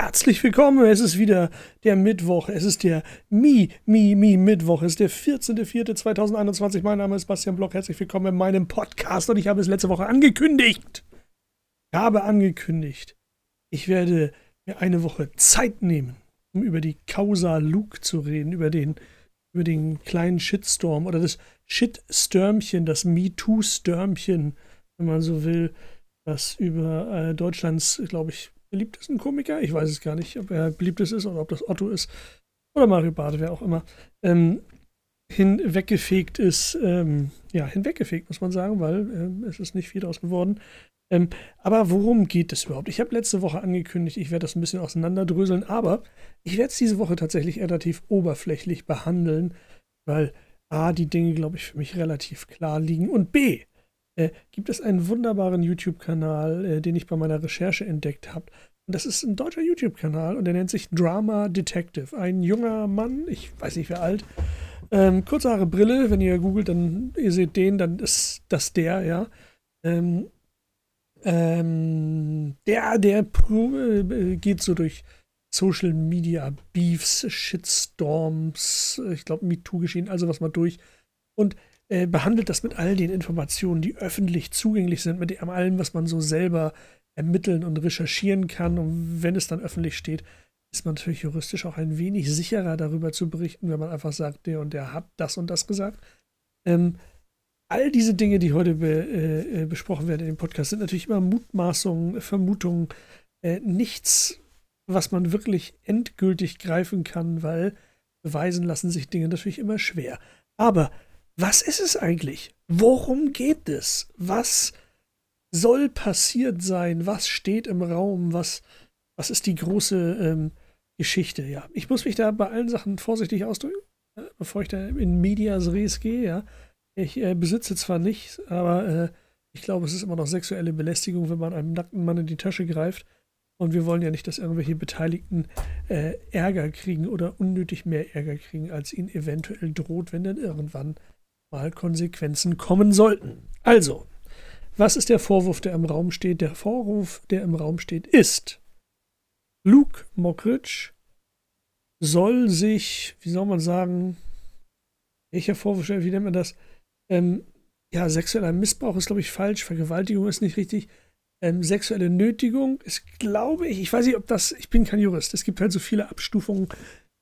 Herzlich willkommen, es ist wieder der Mittwoch, es ist der Mi, Mi, Mi Mittwoch, es ist der 14.04.2021. Mein Name ist Bastian Bloch, herzlich willkommen in meinem Podcast. Und ich habe es letzte Woche angekündigt. Ich habe angekündigt, ich werde mir eine Woche Zeit nehmen, um über die Causa Luke zu reden, über den, über den kleinen Shitstorm oder das Shitstürmchen, das MeToo-Stürmchen, wenn man so will, das über äh, Deutschlands, glaube ich, beliebtesten Komiker, ich weiß es gar nicht, ob er beliebtes ist oder ob das Otto ist oder Mario Bade, wer auch immer, ähm, hinweggefegt ist, ähm, ja, hinweggefegt, muss man sagen, weil ähm, es ist nicht viel daraus geworden. Ähm, aber worum geht es überhaupt? Ich habe letzte Woche angekündigt, ich werde das ein bisschen auseinanderdröseln, aber ich werde es diese Woche tatsächlich relativ oberflächlich behandeln, weil A, die Dinge, glaube ich, für mich relativ klar liegen und B, äh, gibt es einen wunderbaren YouTube-Kanal, äh, den ich bei meiner Recherche entdeckt habe. Das ist ein deutscher YouTube-Kanal und der nennt sich Drama Detective. Ein junger Mann, ich weiß nicht wer alt, ähm, kurze Haare, Brille, wenn ihr googelt, dann ihr seht den, dann ist das der, ja. Ähm, ähm, der, der äh, geht so durch Social Media Beefs, Shitstorms, ich glaube MeToo-Geschehen, also was mal durch. Und äh, behandelt das mit all den Informationen, die öffentlich zugänglich sind, mit allem, was man so selber ermitteln und recherchieren kann. Und wenn es dann öffentlich steht, ist man natürlich juristisch auch ein wenig sicherer darüber zu berichten, wenn man einfach sagt, der und der hat das und das gesagt. Ähm, all diese Dinge, die heute be, äh, äh besprochen werden in dem Podcast, sind natürlich immer Mutmaßungen, Vermutungen, äh, nichts, was man wirklich endgültig greifen kann, weil beweisen lassen sich Dinge natürlich immer schwer. Aber was ist es eigentlich? Worum geht es? Was soll passiert sein? Was steht im Raum? Was, was ist die große ähm, Geschichte? Ja, ich muss mich da bei allen Sachen vorsichtig ausdrücken, äh, bevor ich da in Medias Res gehe. Ja, ich äh, besitze zwar nichts, aber äh, ich glaube, es ist immer noch sexuelle Belästigung, wenn man einem nackten Mann in die Tasche greift. Und wir wollen ja nicht, dass irgendwelche Beteiligten äh, Ärger kriegen oder unnötig mehr Ärger kriegen, als ihnen eventuell droht, wenn dann irgendwann mal Konsequenzen kommen sollten. Also, was ist der Vorwurf, der im Raum steht? Der Vorwurf, der im Raum steht, ist, Luke Mockridge soll sich, wie soll man sagen, welcher Vorwurf, wie nennt man das? Ähm, ja, sexueller Missbrauch ist, glaube ich, falsch, Vergewaltigung ist nicht richtig. Ähm, sexuelle Nötigung ist, glaube ich, ich weiß nicht, ob das, ich bin kein Jurist, es gibt halt so viele Abstufungen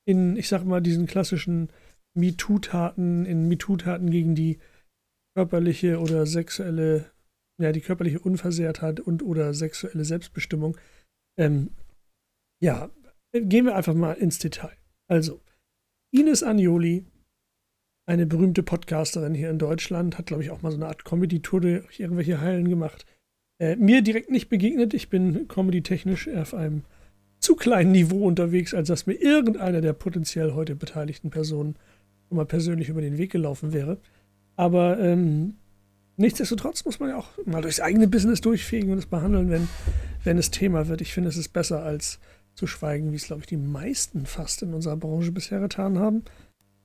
in, ich sag mal, diesen klassischen MeToo-Taten, in MeToo-Taten gegen die körperliche oder sexuelle, ja, die körperliche Unversehrtheit und oder sexuelle Selbstbestimmung. Ähm, ja, gehen wir einfach mal ins Detail. Also, Ines Agnoli, eine berühmte Podcasterin hier in Deutschland, hat, glaube ich, auch mal so eine Art Comedy-Tour durch irgendwelche Hallen gemacht. Äh, mir direkt nicht begegnet. Ich bin comedy-technisch auf einem zu kleinen Niveau unterwegs, als dass mir irgendeiner der potenziell heute beteiligten Personen mal persönlich über den Weg gelaufen wäre. Aber ähm, nichtsdestotrotz muss man ja auch mal durchs eigene Business durchfegen und es behandeln, wenn, wenn es Thema wird. Ich finde, es ist besser als zu schweigen, wie es, glaube ich, die meisten fast in unserer Branche bisher getan haben.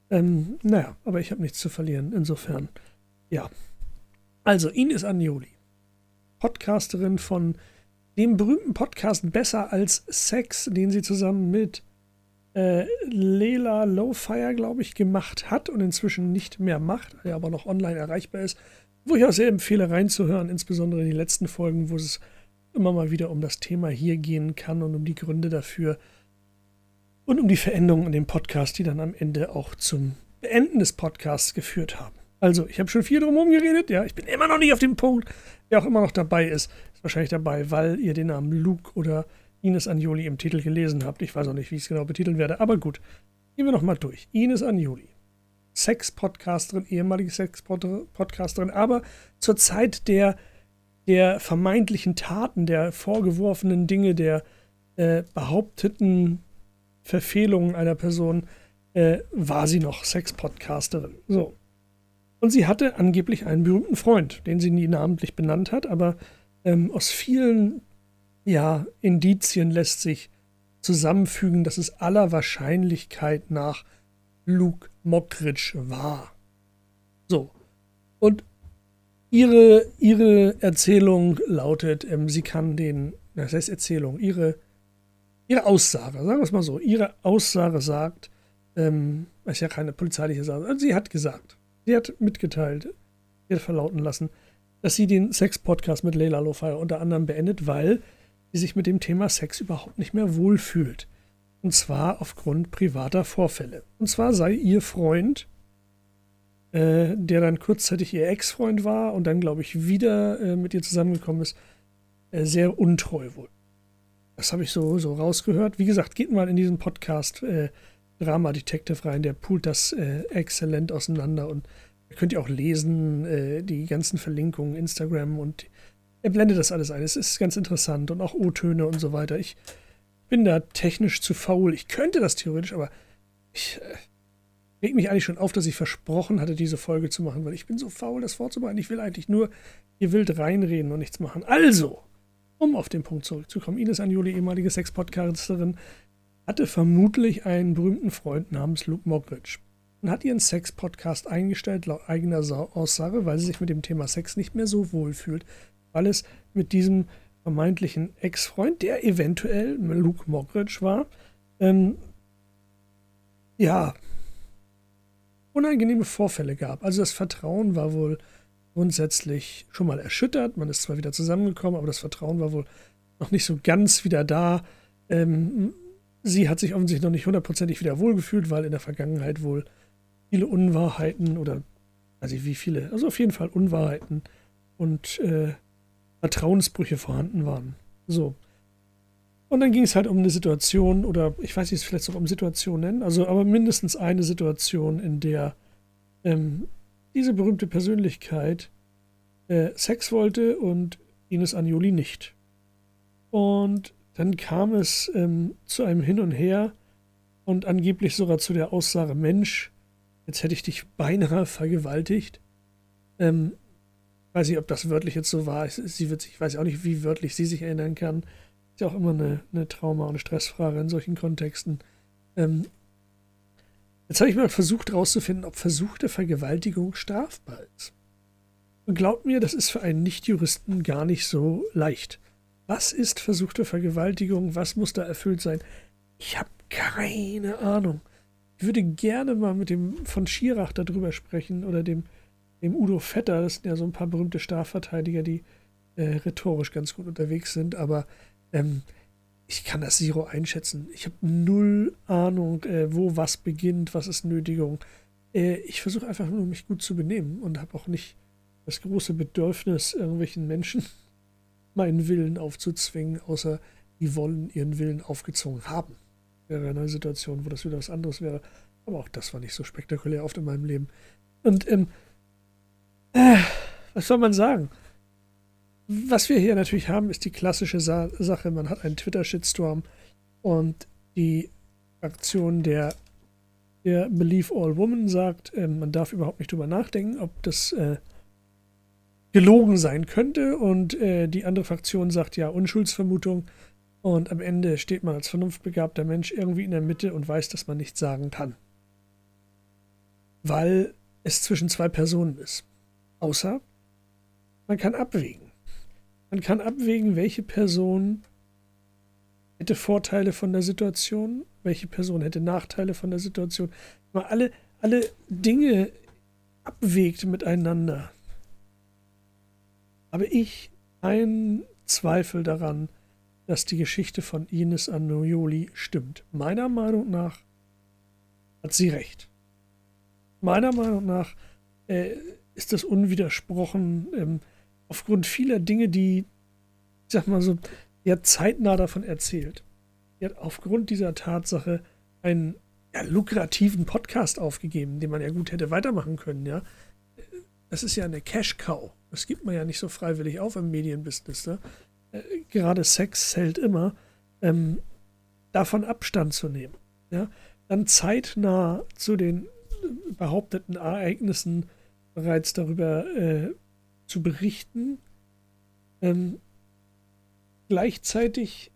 Ähm, naja, aber ich habe nichts zu verlieren. Insofern, ja. Also, Ines Agnoli, Podcasterin von dem berühmten Podcast Besser als Sex, den sie zusammen mit äh, Lela Lowfire, glaube ich, gemacht hat und inzwischen nicht mehr macht, der aber noch online erreichbar ist. Wo ich auch sehr empfehle, reinzuhören, insbesondere in die letzten Folgen, wo es immer mal wieder um das Thema hier gehen kann und um die Gründe dafür und um die Veränderungen in dem Podcast, die dann am Ende auch zum Beenden des Podcasts geführt haben. Also, ich habe schon viel drum geredet, ja, ich bin immer noch nicht auf dem Punkt. Wer auch immer noch dabei ist, ist wahrscheinlich dabei, weil ihr den Namen Luke oder Ines Anjoli im Titel gelesen habt. Ich weiß auch nicht, wie ich es genau betiteln werde, aber gut. Gehen wir nochmal durch. Ines Anjoli. Sex-Podcasterin, ehemalige Sex-Podcasterin, aber zur Zeit der, der vermeintlichen Taten, der vorgeworfenen Dinge, der äh, behaupteten Verfehlungen einer Person, äh, war sie noch Sex-Podcasterin. So. Und sie hatte angeblich einen berühmten Freund, den sie nie namentlich benannt hat, aber ähm, aus vielen ja, Indizien lässt sich zusammenfügen, dass es aller Wahrscheinlichkeit nach Luke Mockridge war. So. Und ihre, ihre Erzählung lautet, ähm, sie kann den, das heißt Erzählung, ihre, ihre Aussage, sagen wir es mal so, ihre Aussage sagt, ähm, ist ja keine polizeiliche Sache, also sie hat gesagt, sie hat mitgeteilt, sie hat verlauten lassen, dass sie den Sex-Podcast mit Leila Lofire unter anderem beendet, weil sie sich mit dem Thema Sex überhaupt nicht mehr wohlfühlt. Und zwar aufgrund privater Vorfälle. Und zwar sei ihr Freund, äh, der dann kurzzeitig ihr Ex-Freund war und dann, glaube ich, wieder äh, mit ihr zusammengekommen ist, äh, sehr untreu wohl. Das habe ich so, so rausgehört. Wie gesagt, geht mal in diesen Podcast äh, Drama Detective rein, der poolt das äh, exzellent auseinander und könnt ihr auch lesen, äh, die ganzen Verlinkungen, Instagram und er blendet das alles ein. Es ist ganz interessant und auch O-Töne und so weiter. Ich bin da technisch zu faul. Ich könnte das theoretisch, aber ich äh, reg mich eigentlich schon auf, dass ich versprochen hatte, diese Folge zu machen, weil ich bin so faul, das vorzubereiten. Ich will eigentlich nur hier wild reinreden und nichts machen. Also, um auf den Punkt zurückzukommen, Ines Anjoli, ehemalige Sex-Podcasterin, hatte vermutlich einen berühmten Freund namens Luke Mockridge und hat ihren Sex-Podcast eingestellt, laut eigener Aussage, weil sie sich mit dem Thema Sex nicht mehr so wohl fühlt, weil es mit diesem vermeintlichen Ex-Freund, der eventuell Luke Mockridge war, ähm, ja, unangenehme Vorfälle gab. Also das Vertrauen war wohl grundsätzlich schon mal erschüttert. Man ist zwar wieder zusammengekommen, aber das Vertrauen war wohl noch nicht so ganz wieder da. Ähm, sie hat sich offensichtlich noch nicht hundertprozentig wieder wohlgefühlt, weil in der Vergangenheit wohl viele Unwahrheiten oder weiß ich wie viele, also auf jeden Fall Unwahrheiten und äh, Vertrauensbrüche vorhanden waren. So. Und dann ging es halt um eine Situation, oder ich weiß nicht, es vielleicht auch um Situationen nennen, also aber mindestens eine Situation, in der ähm, diese berühmte Persönlichkeit äh, Sex wollte und Ines Anjoli nicht. Und dann kam es ähm, zu einem Hin und Her und angeblich sogar zu der Aussage, Mensch, jetzt hätte ich dich beinahe vergewaltigt. Ähm, weiß nicht, ob das wörtlich jetzt so war. Sie wird sich, ich weiß auch nicht, wie wörtlich sie sich erinnern kann. Ist ja auch immer eine, eine Trauma- und Stressfrage in solchen Kontexten. Ähm, jetzt habe ich mal versucht herauszufinden, ob versuchte Vergewaltigung strafbar ist. Und glaubt mir, das ist für einen Nichtjuristen gar nicht so leicht. Was ist versuchte Vergewaltigung? Was muss da erfüllt sein? Ich habe keine Ahnung. Ich würde gerne mal mit dem von Schirach darüber sprechen oder dem dem Udo Vetter, das sind ja so ein paar berühmte Strafverteidiger, die äh, rhetorisch ganz gut unterwegs sind, aber ähm, ich kann das Zero einschätzen. Ich habe null Ahnung, äh, wo was beginnt, was ist Nötigung. Äh, ich versuche einfach nur, mich gut zu benehmen und habe auch nicht das große Bedürfnis, irgendwelchen Menschen meinen Willen aufzuzwingen, außer die wollen ihren Willen aufgezwungen haben. Wäre eine Situation, wo das wieder was anderes wäre. Aber auch das war nicht so spektakulär oft in meinem Leben. Und ähm, äh, was soll man sagen? Was wir hier natürlich haben, ist die klassische Sa Sache. Man hat einen Twitter-Shitstorm und die Aktion der, der Believe All Woman sagt, äh, man darf überhaupt nicht drüber nachdenken, ob das äh, gelogen sein könnte. Und äh, die andere Fraktion sagt ja Unschuldsvermutung. Und am Ende steht man als vernunftbegabter Mensch irgendwie in der Mitte und weiß, dass man nichts sagen kann. Weil es zwischen zwei Personen ist. Außer man kann abwägen. Man kann abwägen, welche Person hätte Vorteile von der Situation, welche Person hätte Nachteile von der Situation. Man alle, alle Dinge abwägt miteinander. Habe ich einen Zweifel daran, dass die Geschichte von Ines Anoioli stimmt. Meiner Meinung nach hat sie recht. Meiner Meinung nach äh, ist das unwidersprochen ähm, aufgrund vieler Dinge, die, ich sag mal so, ja zeitnah davon erzählt. Er hat aufgrund dieser Tatsache einen ja, lukrativen Podcast aufgegeben, den man ja gut hätte weitermachen können, ja. Das ist ja eine Cash-Cow. Das gibt man ja nicht so freiwillig auf im Medienbusiness. Ne? Äh, gerade Sex hält immer, ähm, davon Abstand zu nehmen. Ja? Dann zeitnah zu den behaupteten Ereignissen bereits darüber äh, zu berichten. Ähm, gleichzeitig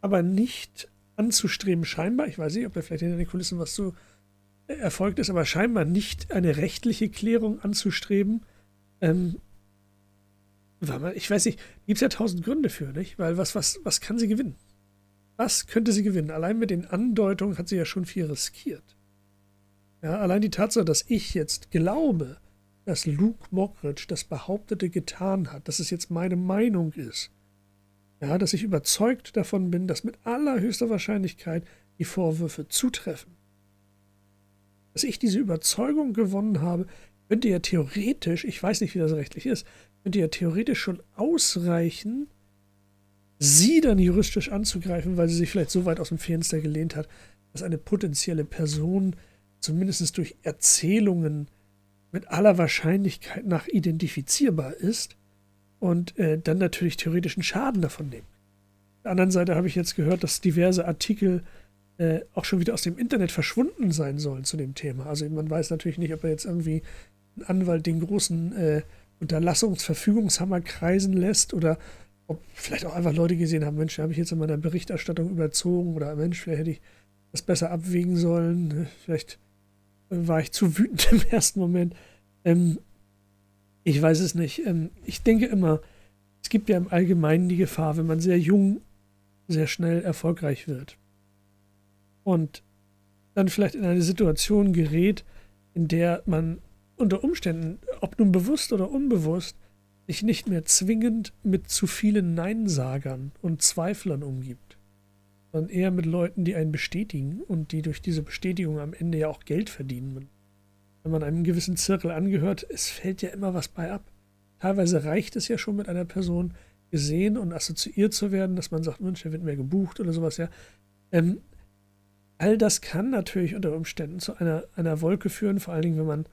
aber nicht anzustreben, scheinbar, ich weiß nicht, ob da vielleicht hinter den Kulissen was so äh, erfolgt ist, aber scheinbar nicht eine rechtliche Klärung anzustreben. Ähm, ich weiß nicht, gibt es ja tausend Gründe für, nicht? Weil was, was, was kann sie gewinnen? was könnte sie gewinnen? Allein mit den Andeutungen hat sie ja schon viel riskiert. Ja, allein die Tatsache, dass ich jetzt glaube, dass Luke Mockridge das Behauptete getan hat, dass es jetzt meine Meinung ist. Ja, dass ich überzeugt davon bin, dass mit allerhöchster Wahrscheinlichkeit die Vorwürfe zutreffen. Dass ich diese Überzeugung gewonnen habe, könnte ja theoretisch, ich weiß nicht, wie das rechtlich ist, könnte ja theoretisch schon ausreichen, sie dann juristisch anzugreifen, weil sie sich vielleicht so weit aus dem Fenster gelehnt hat, dass eine potenzielle Person zumindest durch Erzählungen mit aller Wahrscheinlichkeit nach identifizierbar ist und äh, dann natürlich theoretischen Schaden davon nehmen. Auf der anderen Seite habe ich jetzt gehört, dass diverse Artikel äh, auch schon wieder aus dem Internet verschwunden sein sollen zu dem Thema. Also man weiß natürlich nicht, ob er jetzt irgendwie ein Anwalt den großen äh, Unterlassungsverfügungshammer kreisen lässt oder ob vielleicht auch einfach Leute gesehen haben, Mensch, habe ich jetzt in meiner Berichterstattung überzogen oder Mensch, vielleicht hätte ich das besser abwägen sollen. Vielleicht war ich zu wütend im ersten Moment. Ähm, ich weiß es nicht. Ähm, ich denke immer, es gibt ja im Allgemeinen die Gefahr, wenn man sehr jung, sehr schnell erfolgreich wird und dann vielleicht in eine Situation gerät, in der man unter Umständen, ob nun bewusst oder unbewusst, sich nicht mehr zwingend mit zu vielen Neinsagern und Zweiflern umgibt sondern eher mit Leuten, die einen bestätigen und die durch diese Bestätigung am Ende ja auch Geld verdienen. Wenn man einem gewissen Zirkel angehört, es fällt ja immer was bei ab. Teilweise reicht es ja schon mit einer Person gesehen und assoziiert zu werden, dass man sagt, Mensch, der wird mehr gebucht oder sowas, ja. Ähm, all das kann natürlich unter Umständen zu einer, einer Wolke führen, vor allen Dingen, wenn man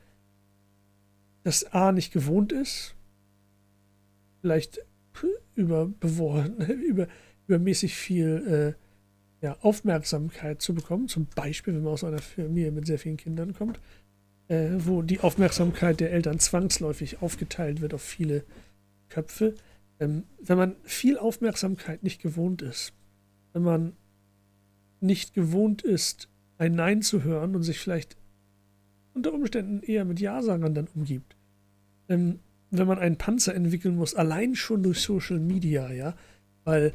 das A nicht gewohnt ist, vielleicht über, über, übermäßig viel äh, ja, Aufmerksamkeit zu bekommen. Zum Beispiel, wenn man aus einer Familie mit sehr vielen Kindern kommt, äh, wo die Aufmerksamkeit der Eltern zwangsläufig aufgeteilt wird auf viele Köpfe. Ähm, wenn man viel Aufmerksamkeit nicht gewohnt ist, wenn man nicht gewohnt ist, ein Nein zu hören und sich vielleicht unter Umständen eher mit Ja-Sagern dann umgibt. Ähm, wenn man einen Panzer entwickeln muss, allein schon durch Social Media, ja, weil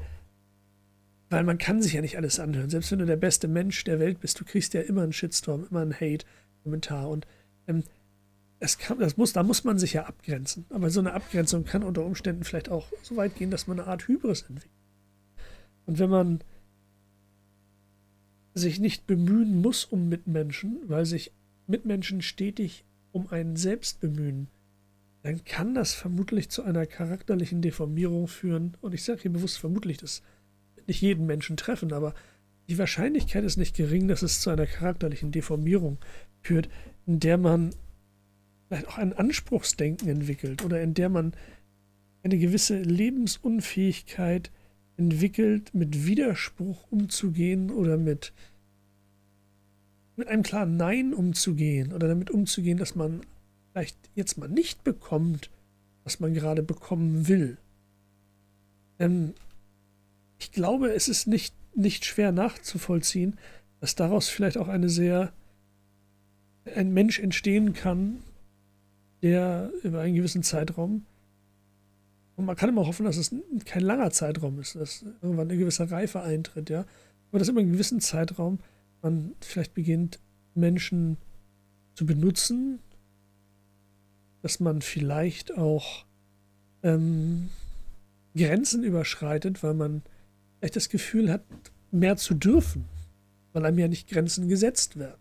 weil man kann sich ja nicht alles anhören. Selbst wenn du der beste Mensch der Welt bist, du kriegst ja immer einen Shitstorm, immer einen Hate-Kommentar. Und ähm, das, kann, das muss, da muss man sich ja abgrenzen. Aber so eine Abgrenzung kann unter Umständen vielleicht auch so weit gehen, dass man eine Art Hybris entwickelt. Und wenn man sich nicht bemühen muss um Mitmenschen, weil sich Mitmenschen stetig um einen selbst bemühen, dann kann das vermutlich zu einer charakterlichen Deformierung führen. Und ich sage hier bewusst vermutlich, das nicht jeden Menschen treffen, aber die Wahrscheinlichkeit ist nicht gering, dass es zu einer charakterlichen Deformierung führt, in der man vielleicht auch ein Anspruchsdenken entwickelt oder in der man eine gewisse Lebensunfähigkeit entwickelt, mit Widerspruch umzugehen oder mit, mit einem klaren Nein umzugehen oder damit umzugehen, dass man vielleicht jetzt mal nicht bekommt, was man gerade bekommen will. Denn ich glaube, es ist nicht, nicht schwer nachzuvollziehen, dass daraus vielleicht auch eine sehr ein Mensch entstehen kann, der über einen gewissen Zeitraum und man kann immer hoffen, dass es kein langer Zeitraum ist, dass irgendwann eine gewisse Reife eintritt, ja. Aber dass immer einen gewissen Zeitraum man vielleicht beginnt, Menschen zu benutzen, dass man vielleicht auch ähm, Grenzen überschreitet, weil man vielleicht das Gefühl hat, mehr zu dürfen, weil einem ja nicht Grenzen gesetzt werden.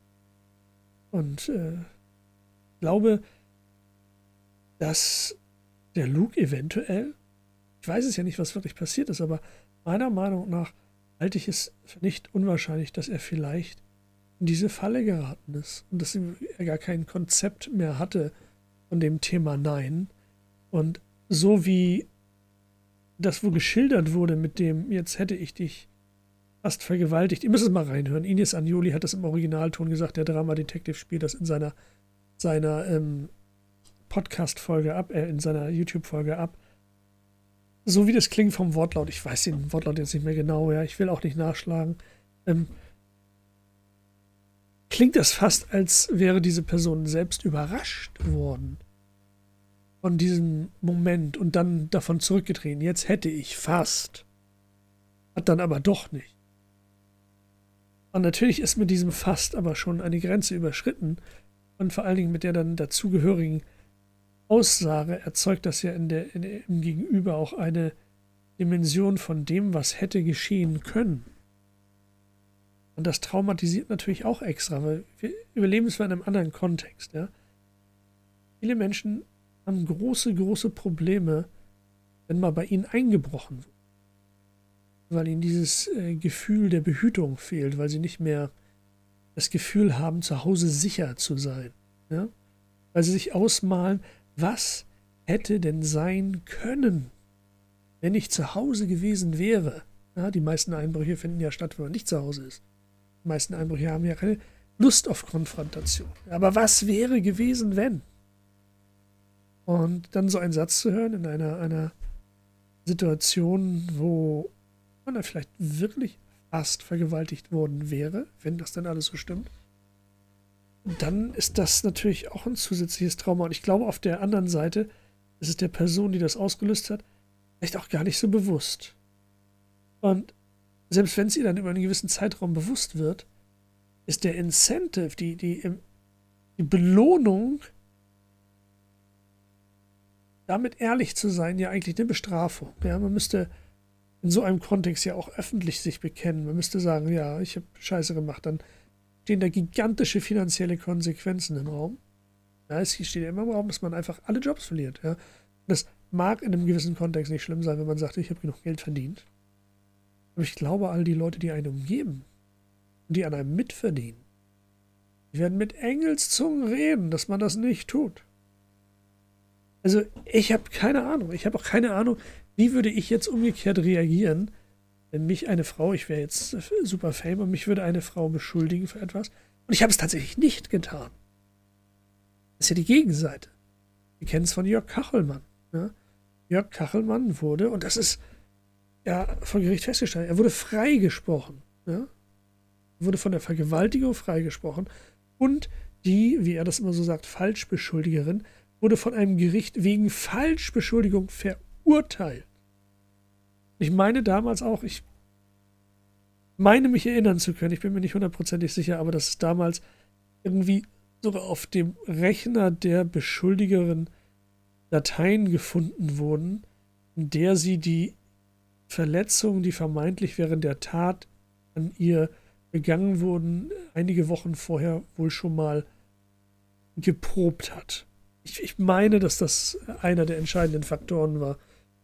Und äh, ich glaube, dass der Luke eventuell, ich weiß es ja nicht, was wirklich passiert ist, aber meiner Meinung nach halte ich es für nicht unwahrscheinlich, dass er vielleicht in diese Falle geraten ist und dass er gar kein Konzept mehr hatte von dem Thema Nein. Und so wie das, wo geschildert wurde mit dem, jetzt hätte ich dich fast vergewaltigt. Ihr müsst es mal reinhören. Ines Anjoli hat das im Originalton gesagt. Der Drama Detective spielt das in seiner, seiner ähm, Podcast-Folge ab, äh, in seiner YouTube-Folge ab. So wie das klingt vom Wortlaut. Ich weiß den Wortlaut jetzt nicht mehr genau, ja. Ich will auch nicht nachschlagen. Ähm, klingt das fast, als wäre diese Person selbst überrascht worden von diesem Moment und dann davon zurückgetreten. Jetzt hätte ich fast. Hat dann aber doch nicht. Und natürlich ist mit diesem Fast aber schon eine Grenze überschritten. Und vor allen Dingen mit der dann dazugehörigen Aussage erzeugt das ja in der, in, im Gegenüber auch eine Dimension von dem, was hätte geschehen können. Und das traumatisiert natürlich auch extra, weil wir überleben es in einem anderen Kontext. Ja? Viele Menschen haben große, große Probleme, wenn mal bei ihnen eingebrochen wird. Weil ihnen dieses äh, Gefühl der Behütung fehlt, weil sie nicht mehr das Gefühl haben, zu Hause sicher zu sein. Ja? Weil sie sich ausmalen, was hätte denn sein können, wenn ich zu Hause gewesen wäre. Ja, die meisten Einbrüche finden ja statt, wenn man nicht zu Hause ist. Die meisten Einbrüche haben ja keine Lust auf Konfrontation. Aber was wäre gewesen, wenn? Und dann so einen Satz zu hören in einer, einer Situation, wo man da vielleicht wirklich fast vergewaltigt worden wäre, wenn das dann alles so stimmt, dann ist das natürlich auch ein zusätzliches Trauma. Und ich glaube, auf der anderen Seite ist es der Person, die das ausgelöst hat, vielleicht auch gar nicht so bewusst. Und selbst wenn es ihr dann über einen gewissen Zeitraum bewusst wird, ist der Incentive, die, die, die Belohnung, damit ehrlich zu sein, ja eigentlich eine Bestrafung. Ja, man müsste in so einem Kontext ja auch öffentlich sich bekennen. Man müsste sagen, ja, ich habe Scheiße gemacht. Dann stehen da gigantische finanzielle Konsequenzen im Raum. Ja, es steht ja immer im Raum, dass man einfach alle Jobs verliert. Ja. Das mag in einem gewissen Kontext nicht schlimm sein, wenn man sagt, ich habe genug Geld verdient. Aber ich glaube, all die Leute, die einen umgeben und die an einem mitverdienen, die werden mit Engelszungen reden, dass man das nicht tut. Also ich habe keine Ahnung. Ich habe auch keine Ahnung, wie würde ich jetzt umgekehrt reagieren, wenn mich eine Frau, ich wäre jetzt super fame und mich würde eine Frau beschuldigen für etwas und ich habe es tatsächlich nicht getan. Das ist ja die Gegenseite. Wir kennen es von Jörg Kachelmann. Ja? Jörg Kachelmann wurde, und das ist ja vor Gericht festgestellt, er wurde freigesprochen. Ja? Er wurde von der Vergewaltigung freigesprochen und die, wie er das immer so sagt, Falschbeschuldigerin wurde von einem Gericht wegen Falschbeschuldigung verurteilt. Ich meine damals auch, ich meine mich erinnern zu können, ich bin mir nicht hundertprozentig sicher, aber dass es damals irgendwie sogar auf dem Rechner der Beschuldigerin Dateien gefunden wurden, in der sie die Verletzungen, die vermeintlich während der Tat an ihr begangen wurden, einige Wochen vorher wohl schon mal geprobt hat ich, ich meine, dass das einer der entscheidenden Faktoren war.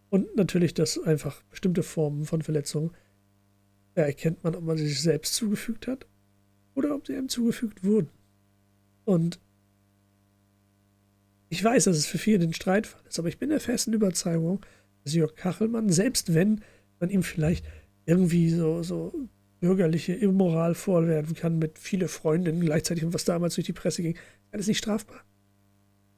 Und natürlich, dass einfach bestimmte Formen von Verletzungen da erkennt man, ob man sie sich selbst zugefügt hat oder ob sie einem zugefügt wurden. Und ich weiß, dass es für viele ein Streitfall ist, aber ich bin der festen Überzeugung, dass Jörg Kachelmann, selbst wenn man ihm vielleicht irgendwie so, so bürgerliche Immoral vorwerfen kann mit viele Freundinnen gleichzeitig und was damals durch die Presse ging, ist nicht strafbar.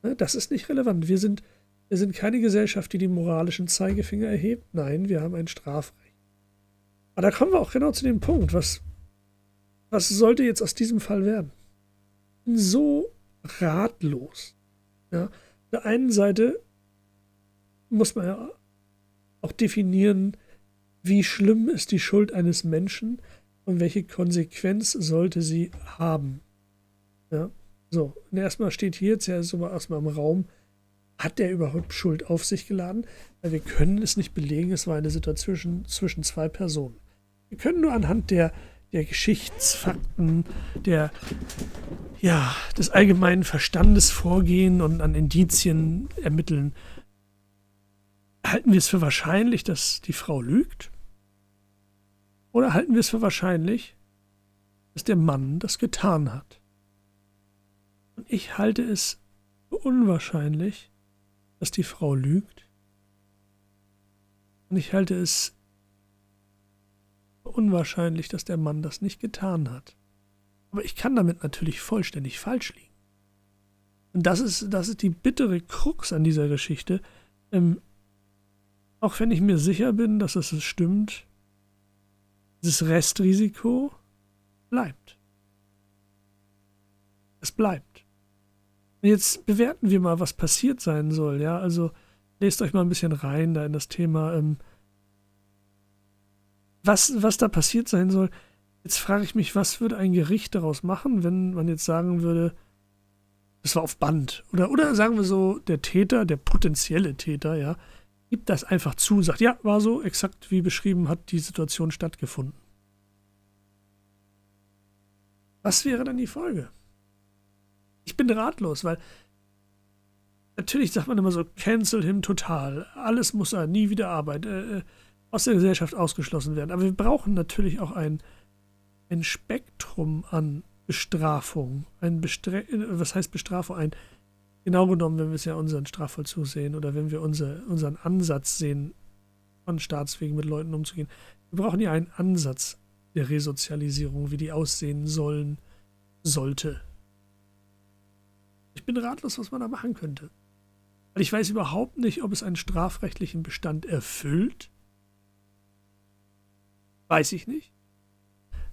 Ne, das ist nicht relevant. Wir sind, wir sind keine Gesellschaft, die die moralischen Zeigefinger erhebt. Nein, wir haben ein Strafrecht. Aber da kommen wir auch genau zu dem Punkt. Was, was sollte jetzt aus diesem Fall werden? Ich bin so ratlos. Ja? Auf der einen Seite muss man ja auch definieren, wie schlimm ist die Schuld eines Menschen und welche Konsequenz sollte sie haben. Ja? So, und erstmal steht hier jetzt ja erstmal im Raum, hat der überhaupt Schuld auf sich geladen? Weil wir können es nicht belegen, es war eine Situation zwischen, zwischen zwei Personen. Wir können nur anhand der, der Geschichtsfakten, der, ja, des allgemeinen Verstandes vorgehen und an Indizien ermitteln. Halten wir es für wahrscheinlich, dass die Frau lügt? Oder halten wir es für wahrscheinlich, dass der Mann das getan hat? Und ich halte es für unwahrscheinlich, dass die Frau lügt. Und ich halte es für unwahrscheinlich, dass der Mann das nicht getan hat. Aber ich kann damit natürlich vollständig falsch liegen. Und das ist, das ist die bittere Krux an dieser Geschichte. Ähm, auch wenn ich mir sicher bin, dass es stimmt, dieses Restrisiko bleibt. Es bleibt. Jetzt bewerten wir mal, was passiert sein soll. Ja, also lest euch mal ein bisschen rein da in das Thema, ähm, was, was da passiert sein soll. Jetzt frage ich mich, was würde ein Gericht daraus machen, wenn man jetzt sagen würde, das war auf Band. Oder, oder sagen wir so, der Täter, der potenzielle Täter, ja, gibt das einfach zu, sagt, ja, war so, exakt wie beschrieben hat die Situation stattgefunden. Was wäre dann die Folge? Ich bin ratlos, weil natürlich sagt man immer so, cancel him total. Alles muss er, nie wieder arbeiten, äh, äh, aus der Gesellschaft ausgeschlossen werden. Aber wir brauchen natürlich auch ein, ein Spektrum an Bestrafung. Ein Bestre was heißt Bestrafung? Ein, genau genommen, wenn wir es ja unseren Strafvollzug sehen oder wenn wir unser, unseren Ansatz sehen, von Staatswegen mit Leuten umzugehen. Wir brauchen ja einen Ansatz der Resozialisierung, wie die aussehen sollen, sollte. Bin ratlos, was man da machen könnte. Weil ich weiß überhaupt nicht, ob es einen strafrechtlichen Bestand erfüllt. Weiß ich nicht.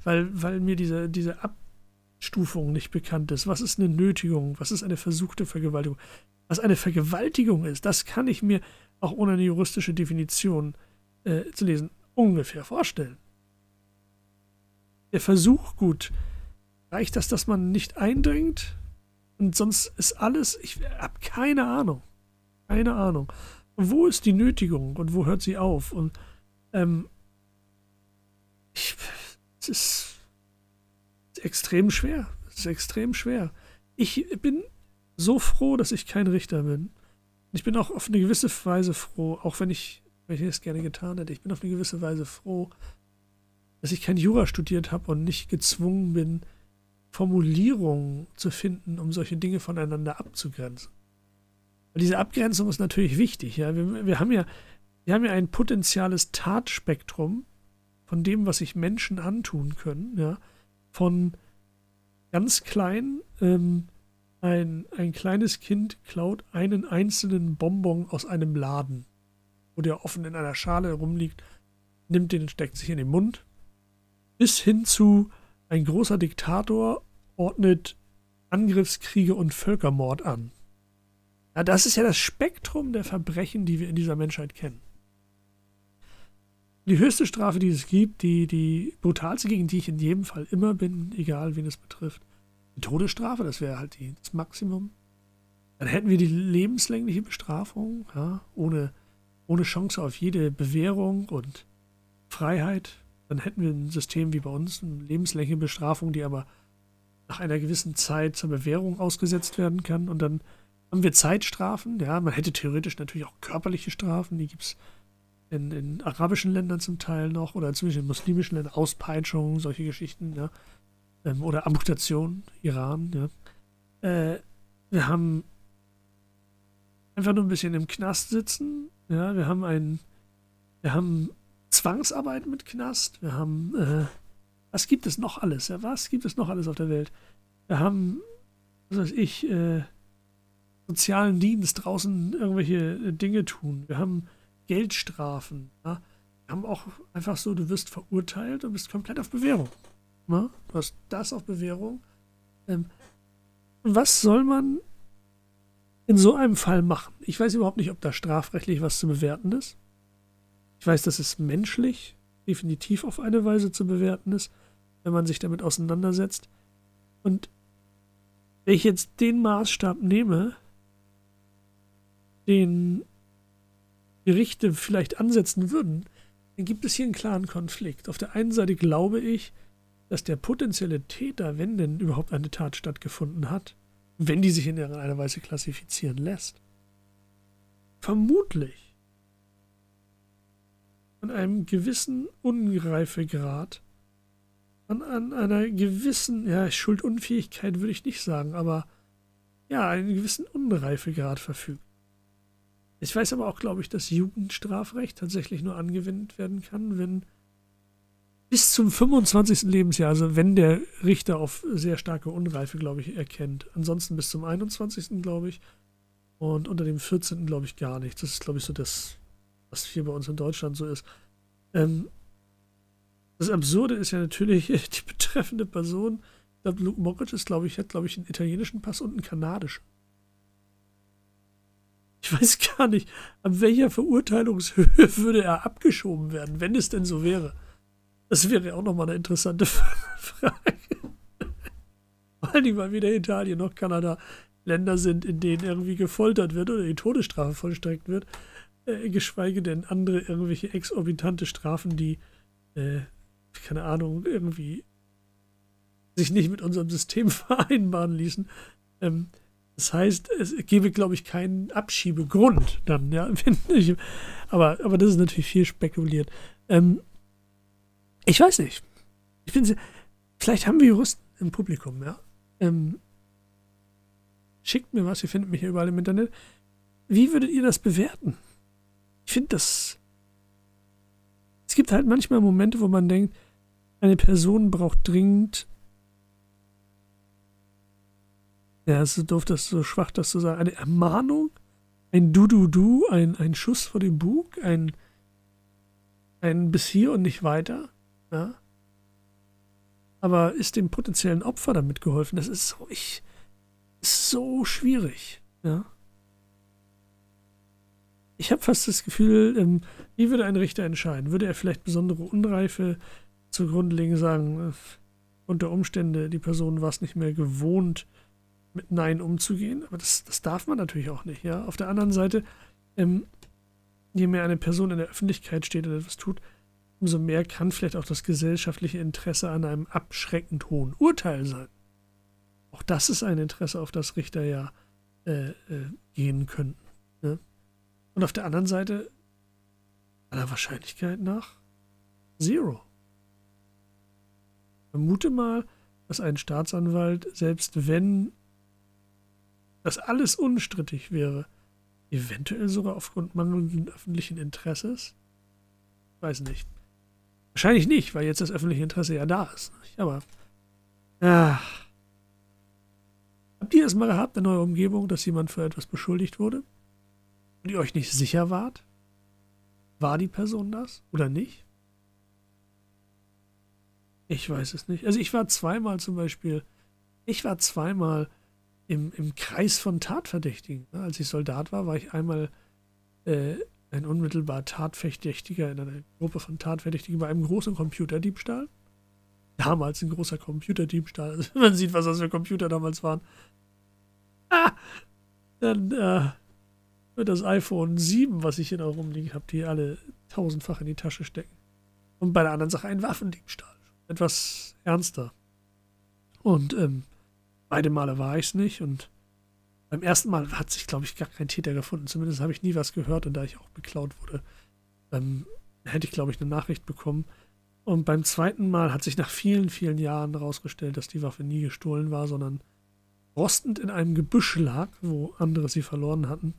Weil, weil mir diese, diese Ab Stufung nicht bekannt ist. Was ist eine Nötigung? Was ist eine versuchte Vergewaltigung? Was eine Vergewaltigung ist, das kann ich mir auch ohne eine juristische Definition äh, zu lesen ungefähr vorstellen. Der Versuch, gut, reicht das, dass man nicht eindringt? Und sonst ist alles, ich habe keine Ahnung. Keine Ahnung. Und wo ist die Nötigung und wo hört sie auf? Und ähm, ich, es ist extrem schwer. Es ist extrem schwer. Ich bin so froh, dass ich kein Richter bin. Ich bin auch auf eine gewisse Weise froh, auch wenn ich, wenn ich es gerne getan hätte, ich bin auf eine gewisse Weise froh, dass ich kein Jura studiert habe und nicht gezwungen bin, Formulierungen zu finden, um solche Dinge voneinander abzugrenzen. Weil diese Abgrenzung ist natürlich wichtig. Ja? Wir, wir, haben ja, wir haben ja ein potenzielles Tatspektrum von dem, was sich Menschen antun können. Ja? von ganz klein, ähm, ein, ein kleines Kind klaut einen einzelnen Bonbon aus einem Laden, wo der offen in einer Schale herumliegt, nimmt den und steckt sich in den Mund, bis hin zu ein großer Diktator ordnet Angriffskriege und Völkermord an. Ja, das ist ja das Spektrum der Verbrechen, die wir in dieser Menschheit kennen die höchste Strafe, die es gibt, die, die brutalste, gegen die ich in jedem Fall immer bin, egal wen es betrifft. Die Todesstrafe, das wäre halt die, das Maximum. Dann hätten wir die lebenslängliche Bestrafung, ja, ohne, ohne Chance auf jede Bewährung und Freiheit. Dann hätten wir ein System wie bei uns, eine lebenslängliche Bestrafung, die aber nach einer gewissen Zeit zur Bewährung ausgesetzt werden kann. Und dann haben wir Zeitstrafen, ja, man hätte theoretisch natürlich auch körperliche Strafen, die gibt es in, in arabischen Ländern zum Teil noch oder zumindest in muslimischen Ländern Auspeitschungen, solche Geschichten, ja. Ähm, oder Amputation, Iran, ja. Äh, wir haben einfach nur ein bisschen im Knast sitzen, ja. Wir haben ein, wir haben Zwangsarbeit mit Knast, wir haben, äh, was gibt es noch alles? Was gibt es noch alles auf der Welt? Wir haben, was weiß ich, äh, sozialen Dienst draußen irgendwelche Dinge tun. Wir haben Geldstrafen. Ja? Wir haben auch einfach so, du wirst verurteilt und bist komplett auf Bewährung. Ja? Du hast das auf Bewährung. Ähm, was soll man in so einem Fall machen? Ich weiß überhaupt nicht, ob da strafrechtlich was zu bewerten ist. Ich weiß, dass es menschlich definitiv auf eine Weise zu bewerten ist, wenn man sich damit auseinandersetzt. Und wenn ich jetzt den Maßstab nehme, den Gerichte vielleicht ansetzen würden, dann gibt es hier einen klaren Konflikt. Auf der einen Seite glaube ich, dass der potenzielle Täter, wenn denn überhaupt eine Tat stattgefunden hat, wenn die sich in irgendeiner Weise klassifizieren lässt, vermutlich an einem gewissen Unreifegrad, an, an einer gewissen, ja, Schuldunfähigkeit würde ich nicht sagen, aber ja, einen gewissen Unreifegrad verfügt. Ich weiß aber auch, glaube ich, dass Jugendstrafrecht tatsächlich nur angewendet werden kann, wenn bis zum 25. Lebensjahr, also wenn der Richter auf sehr starke Unreife, glaube ich, erkennt. Ansonsten bis zum 21. glaube ich. Und unter dem 14. glaube ich gar nicht. Das ist, glaube ich, so das, was hier bei uns in Deutschland so ist. Ähm, das Absurde ist ja natürlich, die betreffende Person, ich glaube, Luke Mockridge ist, glaube ich, hat, glaube ich, einen italienischen Pass und einen kanadischen. Ich weiß gar nicht, an welcher Verurteilungshöhe würde er abgeschoben werden, wenn es denn so wäre. Das wäre auch nochmal eine interessante Frage. Vor allem, weil weder Italien noch Kanada Länder sind, in denen irgendwie gefoltert wird oder die Todesstrafe vollstreckt wird. Äh, geschweige denn andere irgendwelche exorbitante Strafen, die, äh, keine Ahnung, irgendwie sich nicht mit unserem System vereinbaren ließen. Ähm, das heißt, es gäbe, glaube ich, keinen Abschiebegrund dann, ja. Ich, aber, aber das ist natürlich viel spekuliert. Ähm, ich weiß nicht. Ich finde, vielleicht haben wir Juristen im Publikum, ja. Ähm, schickt mir was, ihr findet mich hier überall im Internet. Wie würdet ihr das bewerten? Ich finde das. Es gibt halt manchmal Momente, wo man denkt, eine Person braucht dringend Ja, es ist doof, das so schwach, das zu sagen. Eine Ermahnung, ein Du-Du-Du, ein, ein Schuss vor dem Bug, ein, ein bis hier und nicht weiter. Ja. Aber ist dem potenziellen Opfer damit geholfen? Das ist so, ich, ist so schwierig. Ja. Ich habe fast das Gefühl, ähm, wie würde ein Richter entscheiden? Würde er vielleicht besondere Unreife zugrunde legen, sagen, äh, unter Umständen, die Person war es nicht mehr gewohnt, mit Nein umzugehen. Aber das, das darf man natürlich auch nicht. Ja? Auf der anderen Seite, ähm, je mehr eine Person in der Öffentlichkeit steht oder etwas tut, umso mehr kann vielleicht auch das gesellschaftliche Interesse an einem abschreckend hohen Urteil sein. Auch das ist ein Interesse, auf das Richter ja äh, äh, gehen könnten. Ne? Und auf der anderen Seite, aller Wahrscheinlichkeit nach, Zero. Vermute mal, dass ein Staatsanwalt, selbst wenn dass alles unstrittig wäre. Eventuell sogar aufgrund mangelnden öffentlichen Interesses? Weiß nicht. Wahrscheinlich nicht, weil jetzt das öffentliche Interesse ja da ist. Aber, ja. Habt ihr das mal gehabt in eurer Umgebung, dass jemand für etwas beschuldigt wurde? Und ihr euch nicht sicher wart? War die Person das oder nicht? Ich weiß es nicht. Also ich war zweimal zum Beispiel, ich war zweimal im, im Kreis von Tatverdächtigen. Ne? Als ich Soldat war, war ich einmal äh, ein unmittelbar Tatverdächtiger in einer Gruppe von Tatverdächtigen bei einem großen Computerdiebstahl. Damals ein großer Computerdiebstahl. Also, man sieht, was das für Computer damals waren. Ah, dann äh, das iPhone 7, was ich hier noch rumliegen habe, die alle tausendfach in die Tasche stecken. Und bei der anderen Sache ein Waffendiebstahl. Etwas ernster. Und ähm, Beide Male war ich es nicht und beim ersten Mal hat sich, glaube ich, gar kein Täter gefunden. Zumindest habe ich nie was gehört und da ich auch beklaut wurde, ähm, hätte ich, glaube ich, eine Nachricht bekommen. Und beim zweiten Mal hat sich nach vielen, vielen Jahren herausgestellt, dass die Waffe nie gestohlen war, sondern rostend in einem Gebüsch lag, wo andere sie verloren hatten.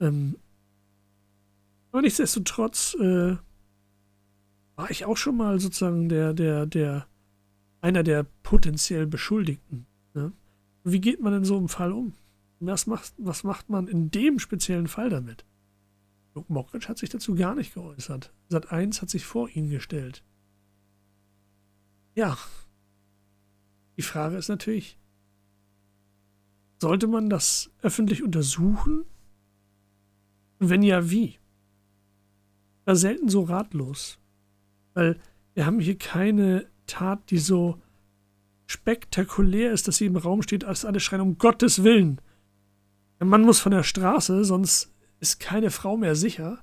Ähm, aber nichtsdestotrotz äh, war ich auch schon mal sozusagen der, der, der, einer der potenziell Beschuldigten. Ne? Wie geht man in so einem Fall um? Was macht, was macht man in dem speziellen Fall damit? Luke Mockridge hat sich dazu gar nicht geäußert. Sat 1 hat sich vor ihn gestellt. Ja. Die Frage ist natürlich, sollte man das öffentlich untersuchen? Wenn ja, wie? War selten so ratlos. Weil wir haben hier keine Tat, die so spektakulär ist, dass sie im Raum steht, als alle schreien, um Gottes Willen. Der Mann muss von der Straße, sonst ist keine Frau mehr sicher.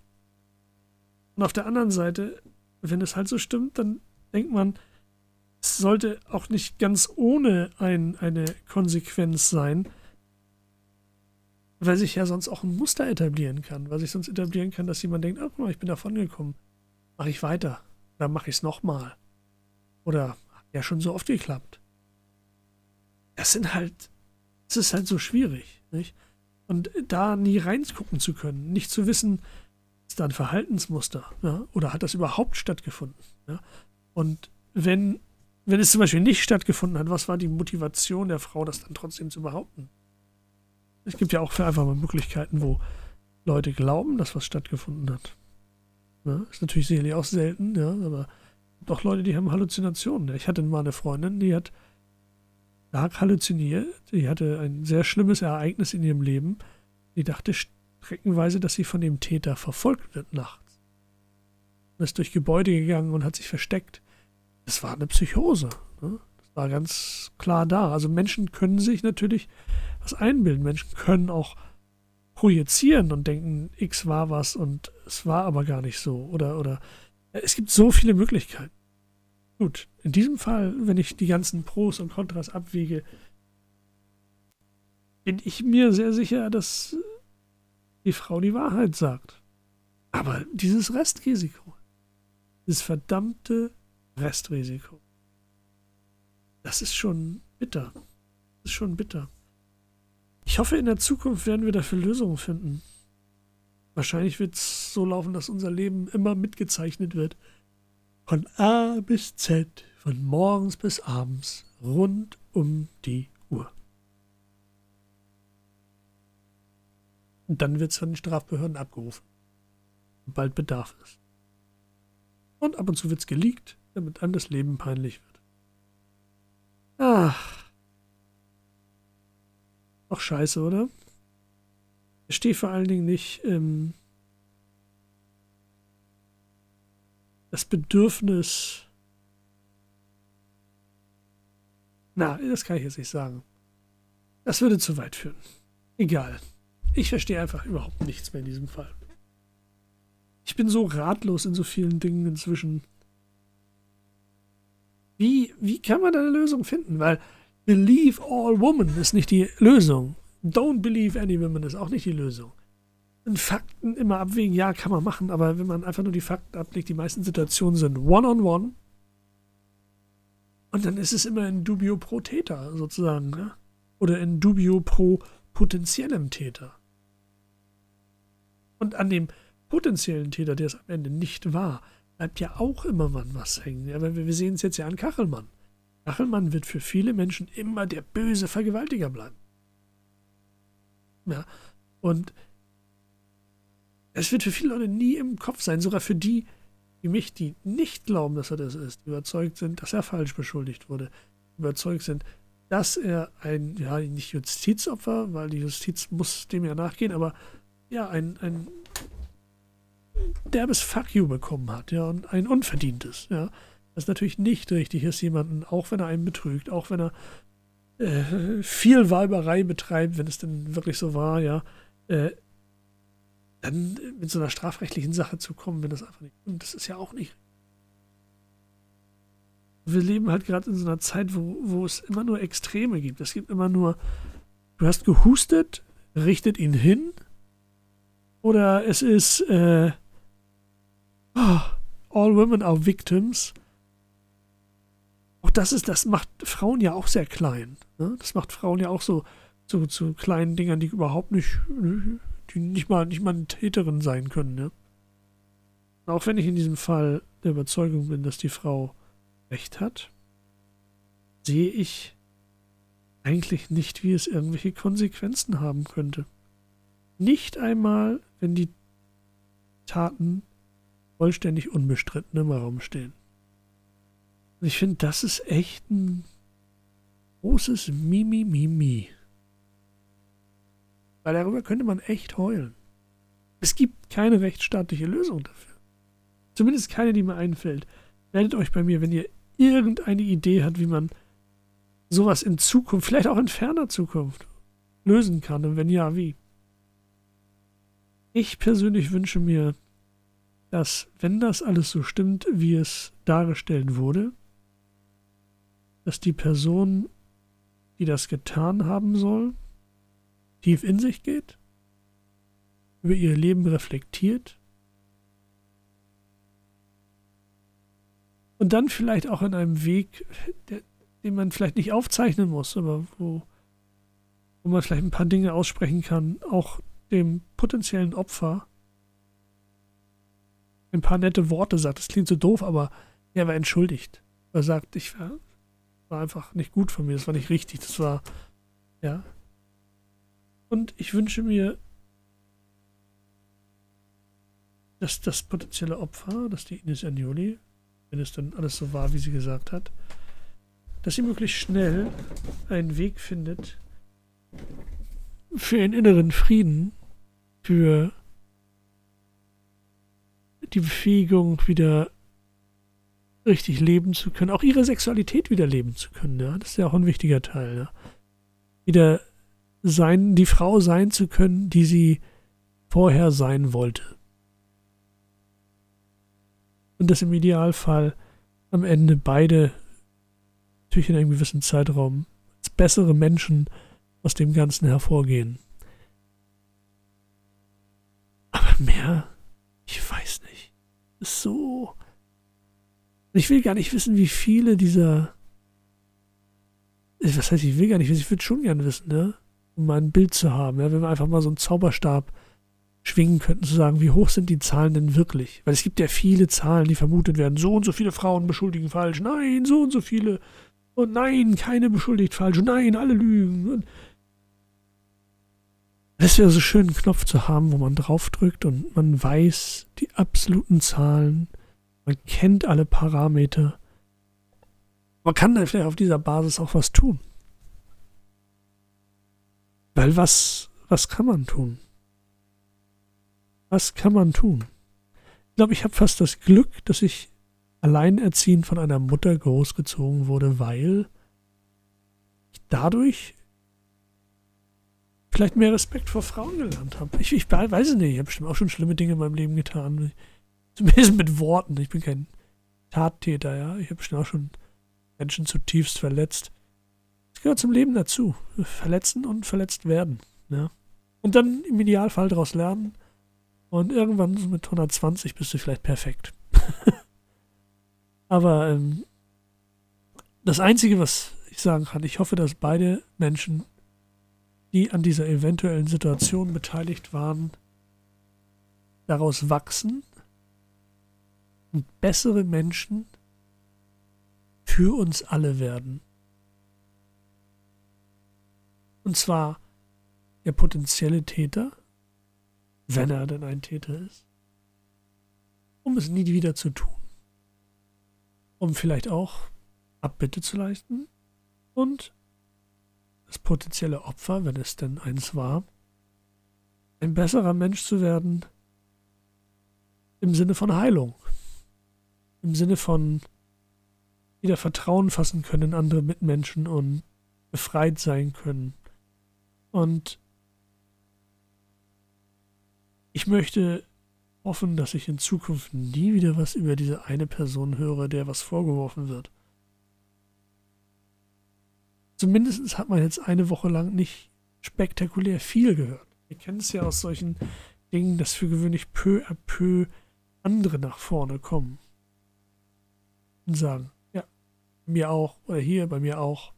Und auf der anderen Seite, wenn es halt so stimmt, dann denkt man, es sollte auch nicht ganz ohne ein, eine Konsequenz sein, weil sich ja sonst auch ein Muster etablieren kann, weil sich sonst etablieren kann, dass jemand denkt, ach, ich bin davon gekommen, mache ich weiter, dann mache ich es nochmal. Oder hat ja schon so oft geklappt das sind halt, es ist halt so schwierig, nicht? Und da nie reingucken zu können, nicht zu wissen, ist da ein Verhaltensmuster, ja? oder hat das überhaupt stattgefunden? Ja? Und wenn, wenn es zum Beispiel nicht stattgefunden hat, was war die Motivation der Frau, das dann trotzdem zu behaupten? Es gibt ja auch einfach mal Möglichkeiten, wo Leute glauben, dass was stattgefunden hat. Ja? Ist natürlich sicherlich auch selten, ja, aber doch Leute, die haben Halluzinationen. Ich hatte mal eine Freundin, die hat stark halluziniert. Sie hatte ein sehr schlimmes Ereignis in ihrem Leben. Sie dachte streckenweise, dass sie von dem Täter verfolgt wird nachts. Und ist durch Gebäude gegangen und hat sich versteckt. das war eine Psychose. Ne? Das war ganz klar da. Also Menschen können sich natürlich was einbilden. Menschen können auch projizieren und denken, X war was und es war aber gar nicht so. Oder, oder es gibt so viele Möglichkeiten. Gut, in diesem Fall, wenn ich die ganzen Pros und Kontras abwiege, bin ich mir sehr sicher, dass die Frau die Wahrheit sagt. Aber dieses Restrisiko, dieses verdammte Restrisiko, das ist schon bitter. Das ist schon bitter. Ich hoffe, in der Zukunft werden wir dafür Lösungen finden. Wahrscheinlich wird es so laufen, dass unser Leben immer mitgezeichnet wird. Von A bis Z, von morgens bis abends, rund um die Uhr. Und dann wird es von den Strafbehörden abgerufen. Sobald Bedarf ist. Und ab und zu wird es geleakt, damit einem das Leben peinlich wird. Ach. Auch scheiße, oder? Ich stehe vor allen Dingen nicht ähm, das Bedürfnis. Na, das kann ich jetzt nicht sagen. Das würde zu weit führen. Egal. Ich verstehe einfach überhaupt nichts mehr in diesem Fall. Ich bin so ratlos in so vielen Dingen inzwischen. Wie, wie kann man da eine Lösung finden? Weil Believe all women ist nicht die Lösung. Don't believe any women ist auch nicht die Lösung. In Fakten immer abwägen, ja, kann man machen, aber wenn man einfach nur die Fakten ablegt, die meisten Situationen sind one-on-one. -on -one. Und dann ist es immer in dubio pro Täter sozusagen, ne? Oder in dubio pro potenziellem Täter. Und an dem potenziellen Täter, der es am Ende nicht war, bleibt ja auch immer mal was hängen. Ja, wir sehen es jetzt ja an Kachelmann. Kachelmann wird für viele Menschen immer der böse Vergewaltiger bleiben. Ja, und es wird für viele Leute nie im Kopf sein, sogar für die, wie mich, die nicht glauben, dass er das ist, die überzeugt sind, dass er falsch beschuldigt wurde, überzeugt sind, dass er ein, ja, nicht Justizopfer, weil die Justiz muss dem ja nachgehen, aber ja, ein, ein derbes Fuck you bekommen hat, ja, und ein unverdientes, ja. Das natürlich nicht richtig ist, jemanden, auch wenn er einen betrügt, auch wenn er äh, viel Weiberei betreibt, wenn es denn wirklich so war, ja, äh, dann mit so einer strafrechtlichen Sache zu kommen, wenn das einfach nicht stimmt, das ist ja auch nicht. Wir leben halt gerade in so einer Zeit, wo, wo es immer nur Extreme gibt. Es gibt immer nur, du hast gehustet, richtet ihn hin, oder es ist äh, oh, All Women are Victims auch das ist, das macht Frauen ja auch sehr klein. Ne? Das macht Frauen ja auch so zu, zu kleinen Dingern, die überhaupt nicht, die nicht mal, nicht mal eine Täterin sein können. Ne? Auch wenn ich in diesem Fall der Überzeugung bin, dass die Frau recht hat, sehe ich eigentlich nicht, wie es irgendwelche Konsequenzen haben könnte. Nicht einmal, wenn die Taten vollständig unbestritten im Raum stehen. Ich finde, das ist echt ein großes Mimi-Mimi. Weil darüber könnte man echt heulen. Es gibt keine rechtsstaatliche Lösung dafür. Zumindest keine, die mir einfällt. Meldet euch bei mir, wenn ihr irgendeine Idee habt, wie man sowas in Zukunft, vielleicht auch in ferner Zukunft, lösen kann. Und wenn ja, wie? Ich persönlich wünsche mir, dass, wenn das alles so stimmt, wie es dargestellt wurde, dass die Person, die das getan haben soll, tief in sich geht, über ihr Leben reflektiert und dann vielleicht auch in einem Weg, der, den man vielleicht nicht aufzeichnen muss, aber wo, wo man vielleicht ein paar Dinge aussprechen kann, auch dem potenziellen Opfer ein paar nette Worte sagt. Das klingt so doof, aber er war entschuldigt. Er sagt, ich war war einfach nicht gut von mir, das war nicht richtig, das war, ja. Und ich wünsche mir, dass das potenzielle Opfer, dass die Ines Agnoli, wenn es dann alles so war, wie sie gesagt hat, dass sie möglichst schnell einen Weg findet für einen inneren Frieden, für die Befähigung, wieder richtig leben zu können, auch ihre Sexualität wieder leben zu können. Ja? Das ist ja auch ein wichtiger Teil. Ja? Wieder sein, die Frau sein zu können, die sie vorher sein wollte. Und dass im Idealfall am Ende beide natürlich in einem gewissen Zeitraum als bessere Menschen aus dem Ganzen hervorgehen. Aber mehr, ich weiß nicht. Ist so. Ich will gar nicht wissen, wie viele dieser. Was heißt, ich will gar nicht wissen, ich würde schon gern wissen, ne? Um mal ein Bild zu haben, ja? wenn wir einfach mal so einen Zauberstab schwingen könnten, zu sagen, wie hoch sind die Zahlen denn wirklich? Weil es gibt ja viele Zahlen, die vermutet werden. So und so viele Frauen beschuldigen falsch. Nein, so und so viele. Und nein, keine beschuldigt falsch. Und nein, alle lügen. Und es wäre so schön, einen Knopf zu haben, wo man draufdrückt und man weiß die absoluten Zahlen. Man kennt alle Parameter. Man kann vielleicht auf dieser Basis auch was tun. Weil was, was kann man tun? Was kann man tun? Ich glaube, ich habe fast das Glück, dass ich alleinerziehend von einer Mutter großgezogen wurde, weil ich dadurch vielleicht mehr Respekt vor Frauen gelernt habe. Ich, ich weiß es nicht, ich habe bestimmt auch schon schlimme Dinge in meinem Leben getan. Zumindest mit Worten. Ich bin kein Tattäter, ja. Ich habe bestimmt auch schon Menschen zutiefst verletzt. Das gehört zum Leben dazu. Verletzen und verletzt werden. Ja. Und dann im Idealfall daraus lernen. Und irgendwann mit 120 bist du vielleicht perfekt. Aber ähm, das Einzige, was ich sagen kann, ich hoffe, dass beide Menschen die an dieser eventuellen Situation beteiligt waren, daraus wachsen bessere Menschen für uns alle werden. Und zwar der potenzielle Täter, wenn er denn ein Täter ist, um es nie wieder zu tun. Um vielleicht auch Abbitte zu leisten und das potenzielle Opfer, wenn es denn eins war, ein besserer Mensch zu werden im Sinne von Heilung, im Sinne von wieder Vertrauen fassen können in andere Mitmenschen und befreit sein können. Und ich möchte hoffen, dass ich in Zukunft nie wieder was über diese eine Person höre, der was vorgeworfen wird. Zumindest hat man jetzt eine Woche lang nicht spektakulär viel gehört. Wir kennen es ja aus solchen Dingen, dass für gewöhnlich peu à peu andere nach vorne kommen sagen, ja, mir auch oder hier, bei mir auch.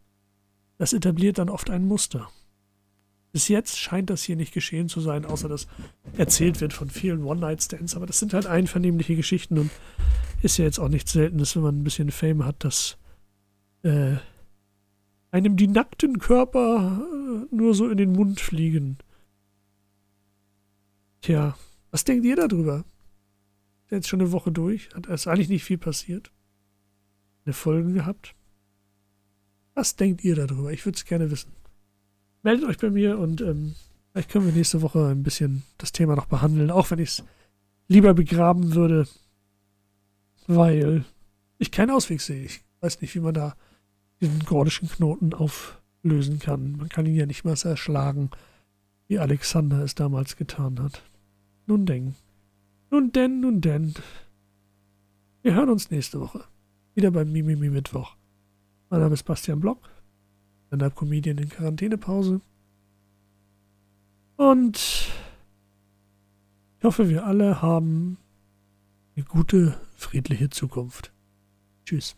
Das etabliert dann oft ein Muster. Bis jetzt scheint das hier nicht geschehen zu sein, außer dass erzählt wird von vielen One-Night-Stands, aber das sind halt einvernehmliche Geschichten und ist ja jetzt auch nichts Seltenes, wenn man ein bisschen Fame hat, dass äh, einem die nackten Körper äh, nur so in den Mund fliegen. Tja, was denkt ihr darüber? Ist jetzt schon eine Woche durch, hat es eigentlich nicht viel passiert. Eine Folge gehabt. Was denkt ihr darüber? Ich würde es gerne wissen. Meldet euch bei mir und ähm, vielleicht können wir nächste Woche ein bisschen das Thema noch behandeln, auch wenn ich es lieber begraben würde, weil ich keinen Ausweg sehe. Ich weiß nicht, wie man da diesen gordischen Knoten auflösen kann. Man kann ihn ja nicht mal erschlagen, wie Alexander es damals getan hat. Nun denn. Nun denn, nun denn. Wir hören uns nächste Woche. Wieder beim Mimimi Mittwoch. Mein Name ist Bastian Block. stand Comedian in Quarantänepause. Und ich hoffe, wir alle haben eine gute, friedliche Zukunft. Tschüss.